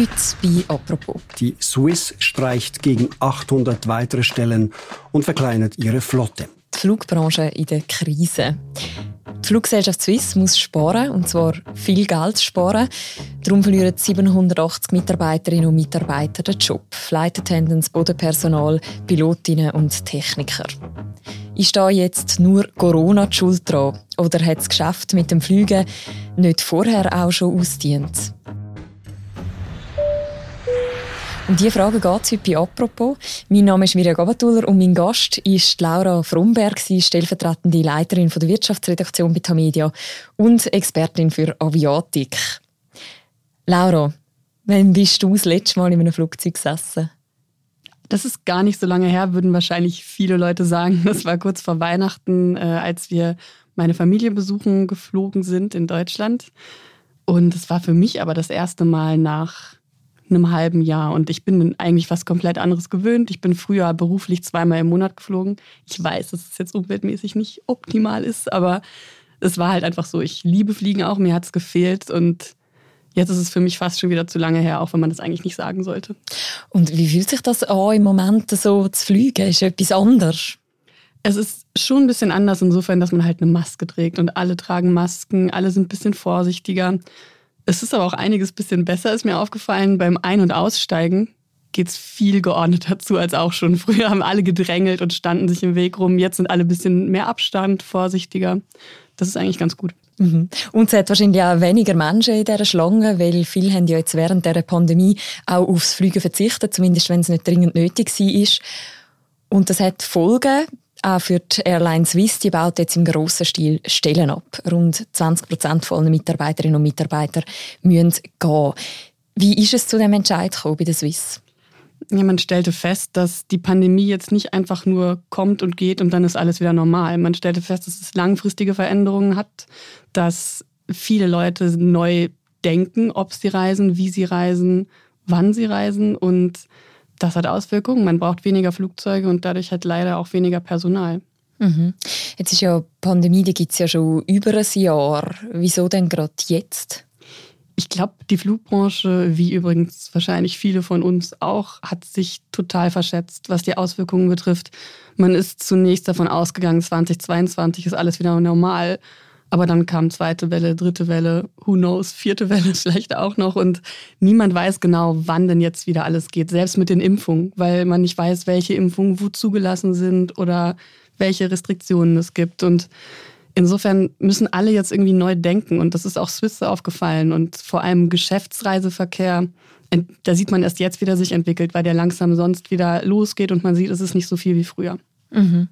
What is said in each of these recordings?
Heute bei «Apropos». Die Swiss streicht gegen 800 weitere Stellen und verkleinert ihre Flotte. Die Flugbranche in der Krise. Die Fluggesellschaft Swiss muss sparen, und zwar viel Geld sparen. Darum verlieren 780 Mitarbeiterinnen und Mitarbeiter den Job. Flight Attendants, Bodenpersonal, Pilotinnen und Techniker. Ist da jetzt nur Corona die Schuld dran? Oder hat das Geschäft mit dem Flügen nicht vorher auch schon ausdient? Um diese Frage geht es heute bei «Apropos». Mein Name ist Mirja Gabatuller und mein Gast ist Laura Fromberg, sie stellvertretende Leiterin der Wirtschaftsredaktion bei Tamedia und Expertin für Aviatik. Laura, wann bist du das letzte Mal in einem Flugzeug gesessen? Das ist gar nicht so lange her, würden wahrscheinlich viele Leute sagen. Das war kurz vor Weihnachten, äh, als wir meine Familie besuchen geflogen sind in Deutschland. Und es war für mich aber das erste Mal nach einem halben Jahr. Und ich bin eigentlich was komplett anderes gewöhnt. Ich bin früher beruflich zweimal im Monat geflogen. Ich weiß, dass es jetzt umweltmäßig nicht optimal ist, aber es war halt einfach so. Ich liebe Fliegen auch, mir hat es gefehlt und jetzt ist es für mich fast schon wieder zu lange her, auch wenn man das eigentlich nicht sagen sollte. Und wie fühlt sich das an, im Moment so zu fliegen? Ist etwas anders? Es ist schon ein bisschen anders insofern, dass man halt eine Maske trägt und alle tragen Masken, alle sind ein bisschen vorsichtiger. Es ist aber auch einiges bisschen besser, ist mir aufgefallen. Beim Ein- und Aussteigen geht es viel geordneter zu als auch schon. Früher haben alle gedrängelt und standen sich im Weg rum. Jetzt sind alle ein bisschen mehr Abstand, vorsichtiger. Das ist eigentlich ganz gut. Mhm. Und es hat wahrscheinlich auch weniger Menschen in dieser Schlange, weil viele haben ja jetzt während der Pandemie auch aufs Fliegen verzichtet, zumindest wenn es nicht dringend nötig war. Und das hat Folgen. Auch für die Airline Swiss, die baut jetzt im grossen Stil Stellen ab. Rund 20 Prozent von allen Mitarbeiterinnen und Mitarbeitern müssen gehen. Wie ist es zu dem Entscheid gekommen bei der Swiss? Ja, man stellte fest, dass die Pandemie jetzt nicht einfach nur kommt und geht und dann ist alles wieder normal. Man stellte fest, dass es langfristige Veränderungen hat, dass viele Leute neu denken, ob sie reisen, wie sie reisen, wann sie reisen und das hat Auswirkungen. Man braucht weniger Flugzeuge und dadurch hat leider auch weniger Personal. Mhm. Jetzt ist ja Pandemie, die gibt es ja schon über ein Jahr. Wieso denn gerade jetzt? Ich glaube, die Flugbranche, wie übrigens wahrscheinlich viele von uns auch, hat sich total verschätzt, was die Auswirkungen betrifft. Man ist zunächst davon ausgegangen, 2022 ist alles wieder normal. Aber dann kam zweite Welle, dritte Welle, who knows, vierte Welle vielleicht auch noch. Und niemand weiß genau, wann denn jetzt wieder alles geht, selbst mit den Impfungen, weil man nicht weiß, welche Impfungen wo zugelassen sind oder welche Restriktionen es gibt. Und Insofern müssen alle jetzt irgendwie neu denken und das ist auch Swiss aufgefallen und vor allem Geschäftsreiseverkehr, da sieht man erst jetzt, wie der sich entwickelt, weil der langsam sonst wieder losgeht und man sieht, es ist nicht so viel wie früher. Mhm.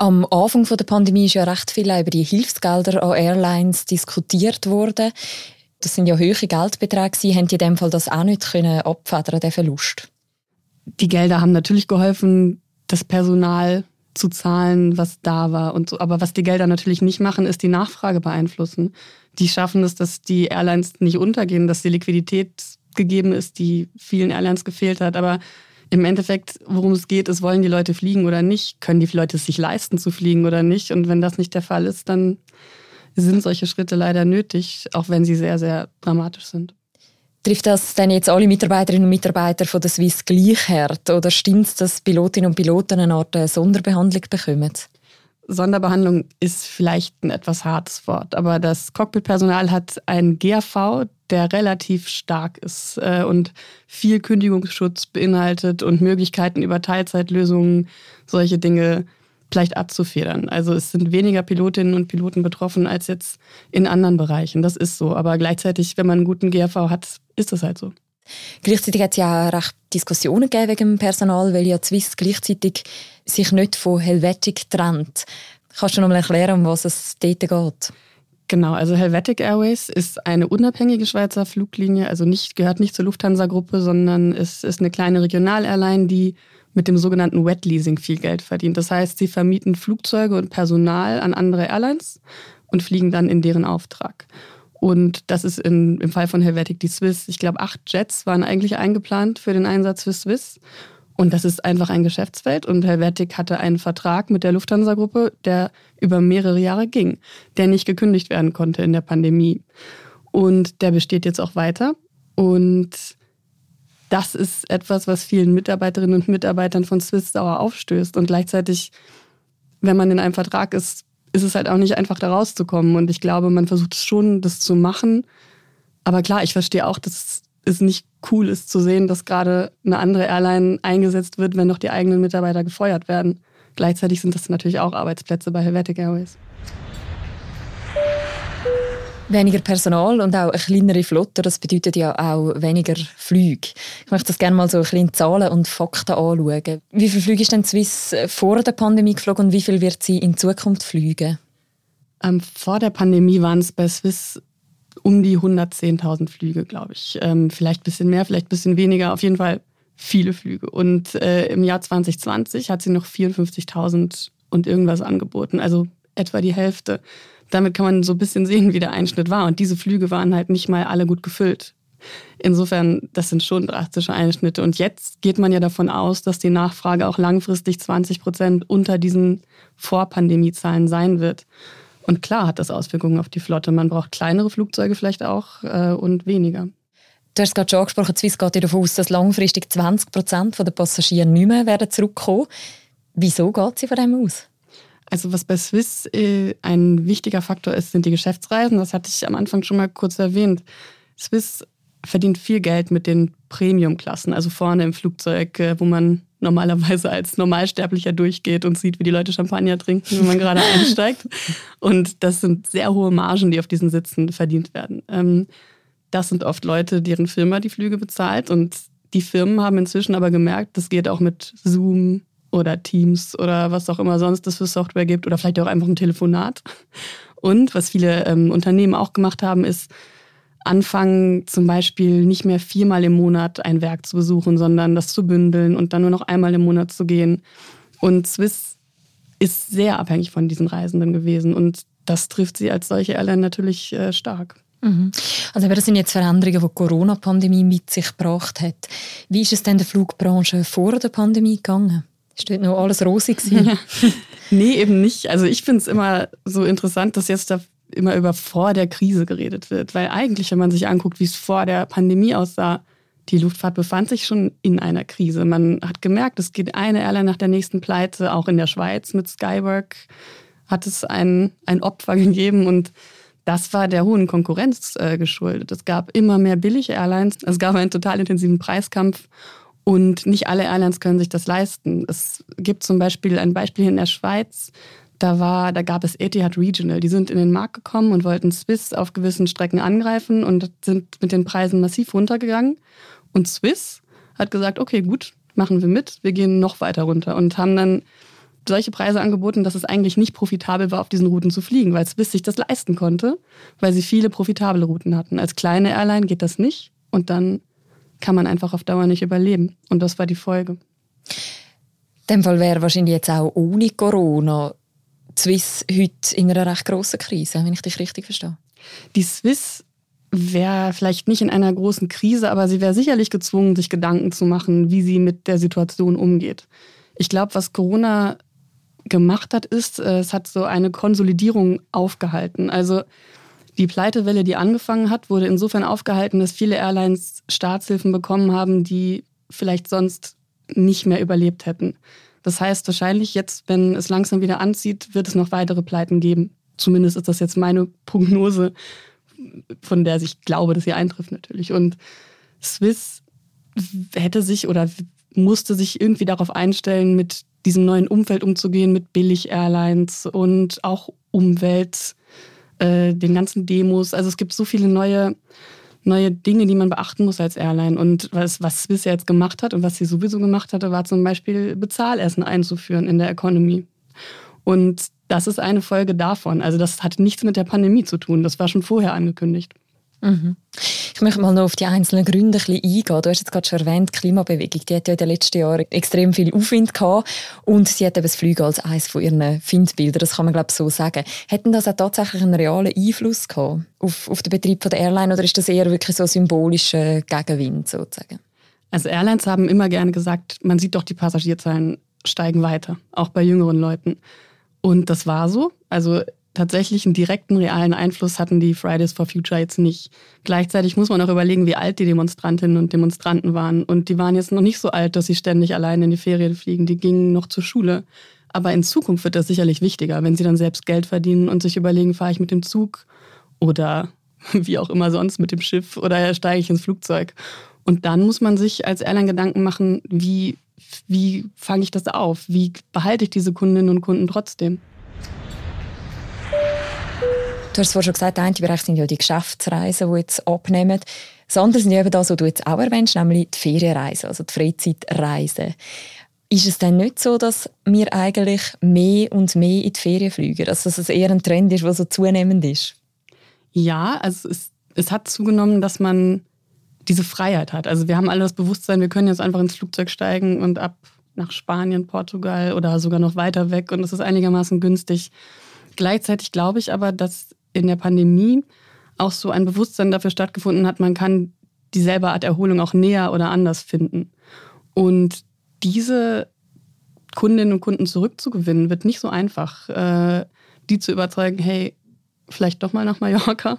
Am Anfang der Pandemie ist ja recht viel über die Hilfsgelder an Airlines diskutiert worden. Das sind ja hohe Geldbeträge. Sie haben in dem Fall das auch nicht können abfedern, den Verlust. Die Gelder haben natürlich geholfen, das Personal zu zahlen, was da war und so. Aber was die Gelder natürlich nicht machen, ist die Nachfrage beeinflussen. Die schaffen es, dass die Airlines nicht untergehen, dass die Liquidität gegeben ist, die vielen Airlines gefehlt hat. Aber im Endeffekt, worum es geht, ist, wollen die Leute fliegen oder nicht? Können die Leute es sich leisten zu fliegen oder nicht? Und wenn das nicht der Fall ist, dann sind solche Schritte leider nötig, auch wenn sie sehr, sehr dramatisch sind. Trifft das denn jetzt alle Mitarbeiterinnen und Mitarbeiter von der Swiss gleich hart? Oder stimmt es, dass Pilotinnen und Piloten eine Art Sonderbehandlung bekommen? Sonderbehandlung ist vielleicht ein etwas hartes Wort, aber das Cockpitpersonal hat einen GAV, der relativ stark ist äh, und viel Kündigungsschutz beinhaltet und Möglichkeiten über Teilzeitlösungen, solche Dinge vielleicht abzufedern. Also es sind weniger Pilotinnen und Piloten betroffen als jetzt in anderen Bereichen. Das ist so. Aber gleichzeitig, wenn man einen guten GRV hat, ist das halt so. Gleichzeitig hat es ja recht Diskussionen gegeben wegen dem Personal, weil ja Swiss gleichzeitig sich nicht von Helvetic trennt. Kannst du noch mal erklären, um was es dort geht? Genau, also Helvetic Airways ist eine unabhängige Schweizer Fluglinie, also nicht, gehört nicht zur Lufthansa-Gruppe, sondern es ist eine kleine Regional-Airline, die mit dem sogenannten Wet Leasing viel Geld verdient. Das heißt, sie vermieten Flugzeuge und Personal an andere Airlines und fliegen dann in deren Auftrag. Und das ist in, im Fall von Helvetic die Swiss. Ich glaube, acht Jets waren eigentlich eingeplant für den Einsatz für Swiss. Und das ist einfach ein Geschäftsfeld. Und Helvetic hatte einen Vertrag mit der Lufthansa-Gruppe, der über mehrere Jahre ging, der nicht gekündigt werden konnte in der Pandemie. Und der besteht jetzt auch weiter. Und das ist etwas, was vielen Mitarbeiterinnen und Mitarbeitern von Swiss sauer aufstößt. Und gleichzeitig, wenn man in einem Vertrag ist, ist es halt auch nicht einfach, da rauszukommen. Und ich glaube, man versucht schon, das zu machen. Aber klar, ich verstehe auch, dass es nicht cool ist zu sehen, dass gerade eine andere Airline eingesetzt wird, wenn noch die eigenen Mitarbeiter gefeuert werden. Gleichzeitig sind das natürlich auch Arbeitsplätze bei Helvetic Airways weniger Personal und auch eine kleinere Flotte, das bedeutet ja auch weniger Flüge. Ich möchte das gerne mal so ein bisschen Zahlen und Fakten anschauen. Wie viele Flüge ist denn Swiss vor der Pandemie geflogen und wie viel wird sie in Zukunft fliegen? Ähm, vor der Pandemie waren es bei Swiss um die 110.000 Flüge, glaube ich. Ähm, vielleicht ein bisschen mehr, vielleicht ein bisschen weniger, auf jeden Fall viele Flüge. Und äh, im Jahr 2020 hat sie noch 54.000 und irgendwas angeboten, also etwa die Hälfte damit kann man so ein bisschen sehen, wie der Einschnitt war. Und diese Flüge waren halt nicht mal alle gut gefüllt. Insofern, das sind schon drastische Einschnitte. Und jetzt geht man ja davon aus, dass die Nachfrage auch langfristig 20 Prozent unter diesen Vorpandemiezahlen sein wird. Und klar hat das Auswirkungen auf die Flotte. Man braucht kleinere Flugzeuge vielleicht auch äh, und weniger. Du hast gerade schon angesprochen, Swiss geht davon aus, dass langfristig 20 Prozent der Passagiere nicht mehr werden zurückkommen. Wieso geht sie von dem aus? Also was bei Swiss äh, ein wichtiger Faktor ist, sind die Geschäftsreisen. Das hatte ich am Anfang schon mal kurz erwähnt. Swiss verdient viel Geld mit den Premium-Klassen, also vorne im Flugzeug, äh, wo man normalerweise als Normalsterblicher durchgeht und sieht, wie die Leute Champagner trinken, wenn man gerade einsteigt. Und das sind sehr hohe Margen, die auf diesen Sitzen verdient werden. Ähm, das sind oft Leute, deren Firma die Flüge bezahlt. Und die Firmen haben inzwischen aber gemerkt, das geht auch mit Zoom, oder Teams oder was auch immer sonst es für Software gibt oder vielleicht auch einfach ein Telefonat. Und was viele ähm, Unternehmen auch gemacht haben, ist anfangen zum Beispiel nicht mehr viermal im Monat ein Werk zu besuchen, sondern das zu bündeln und dann nur noch einmal im Monat zu gehen. Und Swiss ist sehr abhängig von diesen Reisenden gewesen und das trifft sie als solche Airline natürlich äh, stark. Mhm. Also das sind jetzt Veränderungen, die die Corona-Pandemie mit sich gebracht hat. Wie ist es denn der Flugbranche vor der Pandemie gegangen? Ist dort noch alles rosig Ja. nee, eben nicht. Also ich finde es immer so interessant, dass jetzt da immer über vor der Krise geredet wird. Weil eigentlich, wenn man sich anguckt, wie es vor der Pandemie aussah, die Luftfahrt befand sich schon in einer Krise. Man hat gemerkt, es geht eine Airline nach der nächsten Pleite. Auch in der Schweiz mit Skywork hat es ein, ein Opfer gegeben und das war der hohen Konkurrenz äh, geschuldet. Es gab immer mehr Billig-Airlines. Es gab einen total intensiven Preiskampf und nicht alle Airlines können sich das leisten. Es gibt zum Beispiel ein Beispiel in der Schweiz. Da, war, da gab es Etihad Regional. Die sind in den Markt gekommen und wollten Swiss auf gewissen Strecken angreifen und sind mit den Preisen massiv runtergegangen. Und Swiss hat gesagt, okay, gut, machen wir mit, wir gehen noch weiter runter und haben dann solche Preise angeboten, dass es eigentlich nicht profitabel war, auf diesen Routen zu fliegen, weil Swiss sich das leisten konnte, weil sie viele profitable Routen hatten. Als kleine Airline geht das nicht und dann kann man einfach auf Dauer nicht überleben. Und das war die Folge. In dem Fall wäre wahrscheinlich jetzt auch ohne Corona Swiss heute in einer recht grossen Krise, wenn ich dich richtig verstehe. Die Swiss wäre vielleicht nicht in einer großen Krise, aber sie wäre sicherlich gezwungen, sich Gedanken zu machen, wie sie mit der Situation umgeht. Ich glaube, was Corona gemacht hat, ist, äh, es hat so eine Konsolidierung aufgehalten. Also die Pleitewelle, die angefangen hat, wurde insofern aufgehalten, dass viele Airlines Staatshilfen bekommen haben, die vielleicht sonst nicht mehr überlebt hätten. Das heißt, wahrscheinlich jetzt, wenn es langsam wieder anzieht, wird es noch weitere Pleiten geben. Zumindest ist das jetzt meine Prognose, von der ich glaube, dass sie eintrifft natürlich. Und Swiss hätte sich oder musste sich irgendwie darauf einstellen, mit diesem neuen Umfeld umzugehen, mit Billig-Airlines und auch Umwelt äh, den ganzen Demos. Also es gibt so viele neue, neue Dinge, die man beachten muss als Airline. Und was, was Swiss jetzt gemacht hat und was sie sowieso gemacht hatte, war zum Beispiel Bezahlessen einzuführen in der Economy. Und das ist eine Folge davon. Also das hat nichts mit der Pandemie zu tun. Das war schon vorher angekündigt. Mhm. Ich möchte mal noch auf die einzelnen Gründe ein bisschen eingehen. Du hast jetzt gerade schon erwähnt, die Klimabewegung, die hat ja in den letzten Jahren extrem viel Aufwind gehabt und sie hat eben das Fliegen als eines von ihren Findbildern, das kann man glaube ich so sagen. Hätten das auch tatsächlich einen realen Einfluss gehabt auf, auf den Betrieb der Airline oder ist das eher wirklich so symbolischer Gegenwind sozusagen? Also Airlines haben immer gerne gesagt, man sieht doch die Passagierzahlen steigen weiter, auch bei jüngeren Leuten. Und das war so. Also tatsächlich einen direkten, realen Einfluss hatten die Fridays for Future jetzt nicht. Gleichzeitig muss man auch überlegen, wie alt die Demonstrantinnen und Demonstranten waren. Und die waren jetzt noch nicht so alt, dass sie ständig allein in die Ferien fliegen. Die gingen noch zur Schule. Aber in Zukunft wird das sicherlich wichtiger, wenn sie dann selbst Geld verdienen und sich überlegen, fahre ich mit dem Zug oder wie auch immer sonst mit dem Schiff oder steige ich ins Flugzeug. Und dann muss man sich als Airline Gedanken machen, wie, wie fange ich das auf? Wie behalte ich diese Kundinnen und Kunden trotzdem? Du hast vorhin schon gesagt, der eine Bereich sind ja die Geschäftsreisen, die jetzt abnehmen. Das andere sind ja eben das, was du jetzt auch erwähnst, nämlich die Ferienreisen, also die Freizeitreisen. Ist es denn nicht so, dass wir eigentlich mehr und mehr in die Ferien fliegen? Also, dass es eher ein Trend ist, der so zunehmend ist? Ja, also es, es hat zugenommen, dass man diese Freiheit hat. Also wir haben alle das Bewusstsein, wir können jetzt einfach ins Flugzeug steigen und ab nach Spanien, Portugal oder sogar noch weiter weg und es ist einigermaßen günstig. Gleichzeitig glaube ich aber, dass in der Pandemie auch so ein Bewusstsein dafür stattgefunden hat, man kann dieselbe Art Erholung auch näher oder anders finden. Und diese Kundinnen und Kunden zurückzugewinnen, wird nicht so einfach. Äh, die zu überzeugen, hey, vielleicht doch mal nach Mallorca.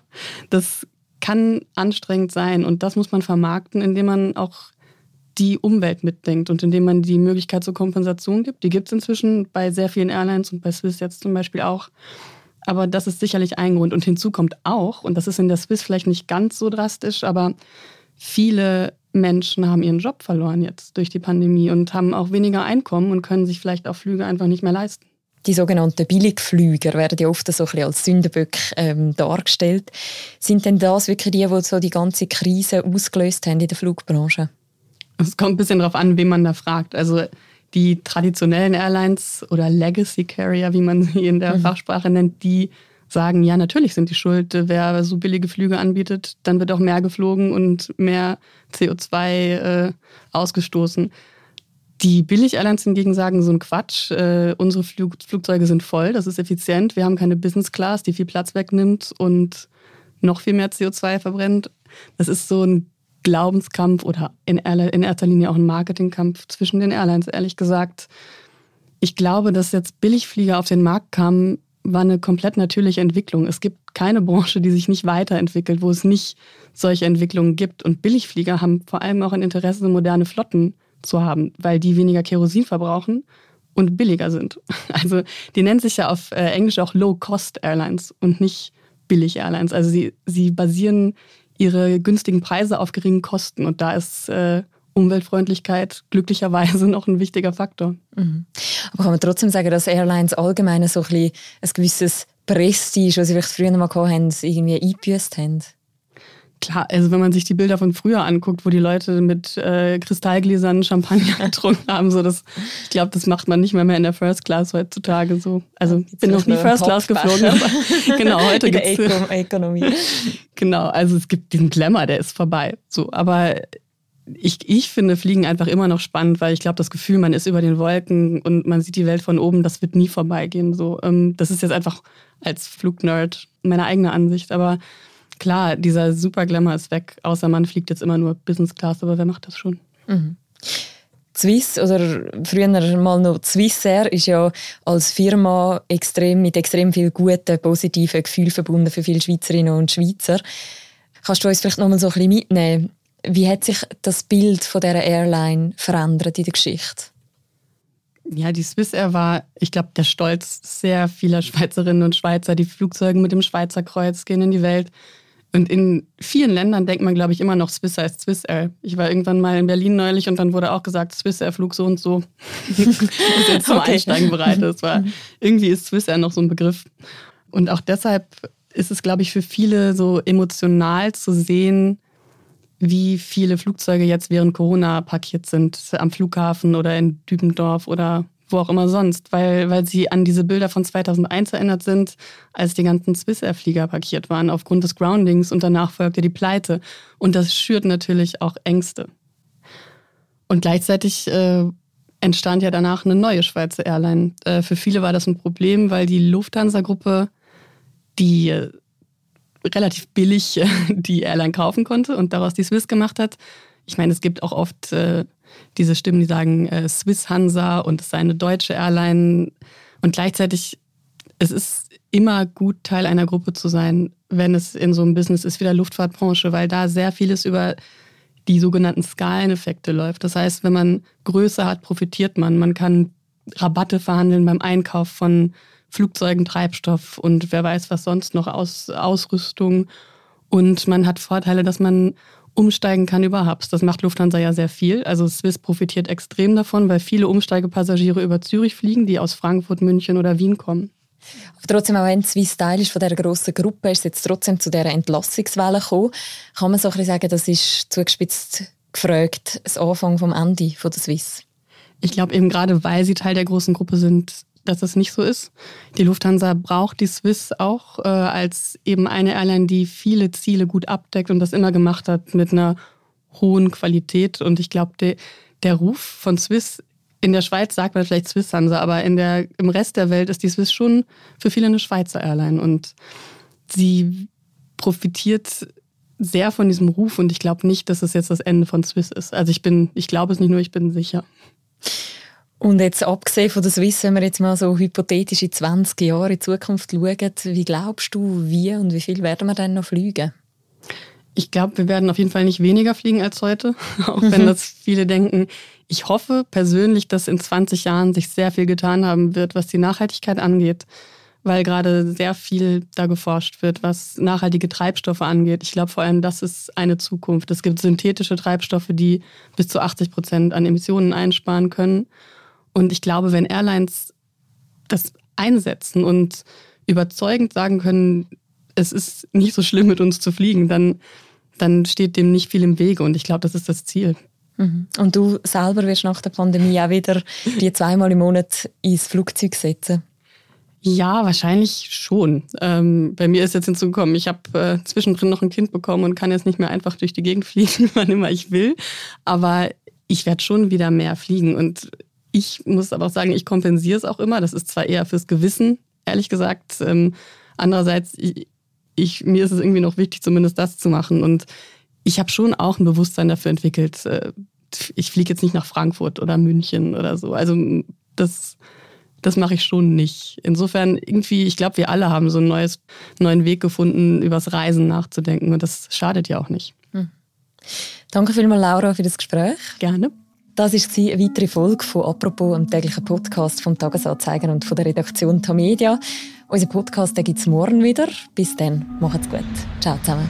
Das kann anstrengend sein und das muss man vermarkten, indem man auch die Umwelt mitdenkt und indem man die Möglichkeit zur Kompensation gibt. Die gibt es inzwischen bei sehr vielen Airlines und bei Swiss jetzt zum Beispiel auch. Aber das ist sicherlich ein Grund. Und hinzu kommt auch, und das ist in der Swiss vielleicht nicht ganz so drastisch, aber viele Menschen haben ihren Job verloren jetzt durch die Pandemie und haben auch weniger Einkommen und können sich vielleicht auch Flüge einfach nicht mehr leisten die sogenannten Billigflüger werden ja oft so ein bisschen als Sündenböck ähm, dargestellt. Sind denn das wirklich die, die so die ganze Krise ausgelöst haben in der Flugbranche? Es kommt ein bisschen darauf an, wen man da fragt. Also die traditionellen Airlines oder Legacy Carrier, wie man sie in der mhm. Fachsprache nennt, die sagen, ja, natürlich sind die schuld. Wer so billige Flüge anbietet, dann wird auch mehr geflogen und mehr CO2 äh, ausgestoßen. Die Billig-Airlines hingegen sagen so ein Quatsch. Äh, unsere Flug Flugzeuge sind voll, das ist effizient. Wir haben keine Business Class, die viel Platz wegnimmt und noch viel mehr CO2 verbrennt. Das ist so ein Glaubenskampf oder in, in erster Linie auch ein Marketingkampf zwischen den Airlines, ehrlich gesagt. Ich glaube, dass jetzt Billigflieger auf den Markt kamen, war eine komplett natürliche Entwicklung. Es gibt keine Branche, die sich nicht weiterentwickelt, wo es nicht solche Entwicklungen gibt. Und Billigflieger haben vor allem auch ein Interesse, moderne Flotten zu haben, weil die weniger Kerosin verbrauchen und billiger sind. Also die nennen sich ja auf äh, Englisch auch Low-Cost Airlines und nicht billig Airlines. Also sie, sie basieren ihre günstigen Preise auf geringen Kosten und da ist äh, Umweltfreundlichkeit glücklicherweise noch ein wichtiger Faktor. Mhm. Aber kann man trotzdem sagen, dass Airlines allgemein so ein, ein gewisses Prestige, was sie vielleicht früher mal hatten, irgendwie eingebüßt haben? Klar, also wenn man sich die Bilder von früher anguckt, wo die Leute mit äh, Kristallgläsern Champagner getrunken haben, so das, ich glaube, das macht man nicht mehr, mehr in der First Class heutzutage so. Also ich bin noch nie First Class geflogen, aber genau, heute gibt es Ökonomie. Genau, also es gibt diesen Glamour, der ist vorbei. So, aber ich, ich finde Fliegen einfach immer noch spannend, weil ich glaube, das Gefühl, man ist über den Wolken und man sieht die Welt von oben, das wird nie vorbeigehen. So, ähm, das ist jetzt einfach als Flugnerd meine eigene Ansicht, aber klar, dieser super Glamour ist weg, außer man fliegt jetzt immer nur Business Class, aber wer macht das schon? Mhm. Swiss oder früher mal noch Swissair ist ja als Firma extrem, mit extrem viel guten, positiven Gefühlen verbunden für viele Schweizerinnen und Schweizer. Kannst du uns vielleicht noch mal so ein bisschen mitnehmen? Wie hat sich das Bild von dieser Airline verändert in der Geschichte? Ja, die Swissair war, ich glaube, der Stolz sehr vieler Schweizerinnen und Schweizer. Die Flugzeuge mit dem Schweizer Kreuz gehen in die Welt. Und in vielen Ländern denkt man, glaube ich, immer noch Swiss heißt Swiss Air. Ich war irgendwann mal in Berlin neulich und dann wurde auch gesagt, Swiss Air Flug so und so ist jetzt zum okay. Einsteigen bereit. Das war, irgendwie ist Swiss Air noch so ein Begriff. Und auch deshalb ist es, glaube ich, für viele so emotional zu sehen, wie viele Flugzeuge jetzt während Corona parkiert sind am Flughafen oder in Dübendorf oder wo auch immer sonst, weil, weil sie an diese Bilder von 2001 erinnert sind, als die ganzen Swissair-Flieger parkiert waren aufgrund des Groundings und danach folgte die Pleite. Und das schürt natürlich auch Ängste. Und gleichzeitig äh, entstand ja danach eine neue Schweizer Airline. Äh, für viele war das ein Problem, weil die Lufthansa-Gruppe, die äh, relativ billig die Airline kaufen konnte und daraus die Swiss gemacht hat. Ich meine, es gibt auch oft äh, diese Stimmen, die sagen äh, Swiss Hansa und es sei eine deutsche Airline. Und gleichzeitig, es ist immer gut, Teil einer Gruppe zu sein, wenn es in so einem Business ist wie der Luftfahrtbranche, weil da sehr vieles über die sogenannten Skaleneffekte läuft. Das heißt, wenn man Größe hat, profitiert man. Man kann Rabatte verhandeln beim Einkauf von Flugzeugen, Treibstoff und wer weiß was sonst noch, Aus, Ausrüstung. Und man hat Vorteile, dass man umsteigen kann über Hubs. Das macht Lufthansa ja sehr viel. Also Swiss profitiert extrem davon, weil viele Umsteigepassagiere über Zürich fliegen, die aus Frankfurt, München oder Wien kommen. Aber trotzdem, auch wenn Swiss Teil ist von dieser grossen Gruppe, ist es jetzt trotzdem zu dieser Entlassungswelle gekommen. Kann man so ein bisschen sagen, das ist zugespitzt gefragt, das Anfang vom Ende von der Swiss? Ich glaube eben gerade, weil sie Teil der großen Gruppe sind, dass das nicht so ist. Die Lufthansa braucht die Swiss auch äh, als eben eine Airline, die viele Ziele gut abdeckt und das immer gemacht hat mit einer hohen Qualität. Und ich glaube, de, der Ruf von Swiss in der Schweiz sagt man vielleicht Swiss Hansa, aber in der, im Rest der Welt ist die Swiss schon für viele eine Schweizer Airline und sie profitiert sehr von diesem Ruf und ich glaube nicht, dass es jetzt das Ende von Swiss ist. Also ich bin, ich glaube es nicht nur, ich bin sicher. Und jetzt abgesehen von der Swiss, wenn wir jetzt mal so hypothetisch in 20 Jahre in Zukunft schauen, wie glaubst du, wie und wie viel werden wir dann noch fliegen? Ich glaube, wir werden auf jeden Fall nicht weniger fliegen als heute, auch wenn das viele denken. Ich hoffe persönlich, dass in 20 Jahren sich sehr viel getan haben wird, was die Nachhaltigkeit angeht, weil gerade sehr viel da geforscht wird, was nachhaltige Treibstoffe angeht. Ich glaube vor allem, das ist eine Zukunft. Es gibt synthetische Treibstoffe, die bis zu 80 Prozent an Emissionen einsparen können. Und ich glaube, wenn Airlines das einsetzen und überzeugend sagen können, es ist nicht so schlimm, mit uns zu fliegen, dann, dann steht dem nicht viel im Wege. Und ich glaube, das ist das Ziel. Mhm. Und du selber wirst nach der Pandemie auch wieder die zweimal im Monat ins Flugzeug setzen? Ja, wahrscheinlich schon. Ähm, bei mir ist jetzt hinzugekommen, ich habe äh, zwischendrin noch ein Kind bekommen und kann jetzt nicht mehr einfach durch die Gegend fliegen, wann immer ich will. Aber ich werde schon wieder mehr fliegen. Und ich muss aber auch sagen, ich kompensiere es auch immer. Das ist zwar eher fürs Gewissen, ehrlich gesagt. Ähm, andererseits, ich, ich, mir ist es irgendwie noch wichtig, zumindest das zu machen. Und ich habe schon auch ein Bewusstsein dafür entwickelt. Äh, ich fliege jetzt nicht nach Frankfurt oder München oder so. Also das, das mache ich schon nicht. Insofern irgendwie, ich glaube, wir alle haben so einen neues, neuen Weg gefunden, übers Reisen nachzudenken. Und das schadet ja auch nicht. Hm. Danke vielmals, Laura, für das Gespräch. Gerne. Das war eine weitere Folge von «Apropos», einem täglichen Podcast vom Tagesanzeiger und von der Redaktion Tamedia. Unser Podcast gibt es morgen wieder. Bis dann, macht's gut. Ciao zusammen.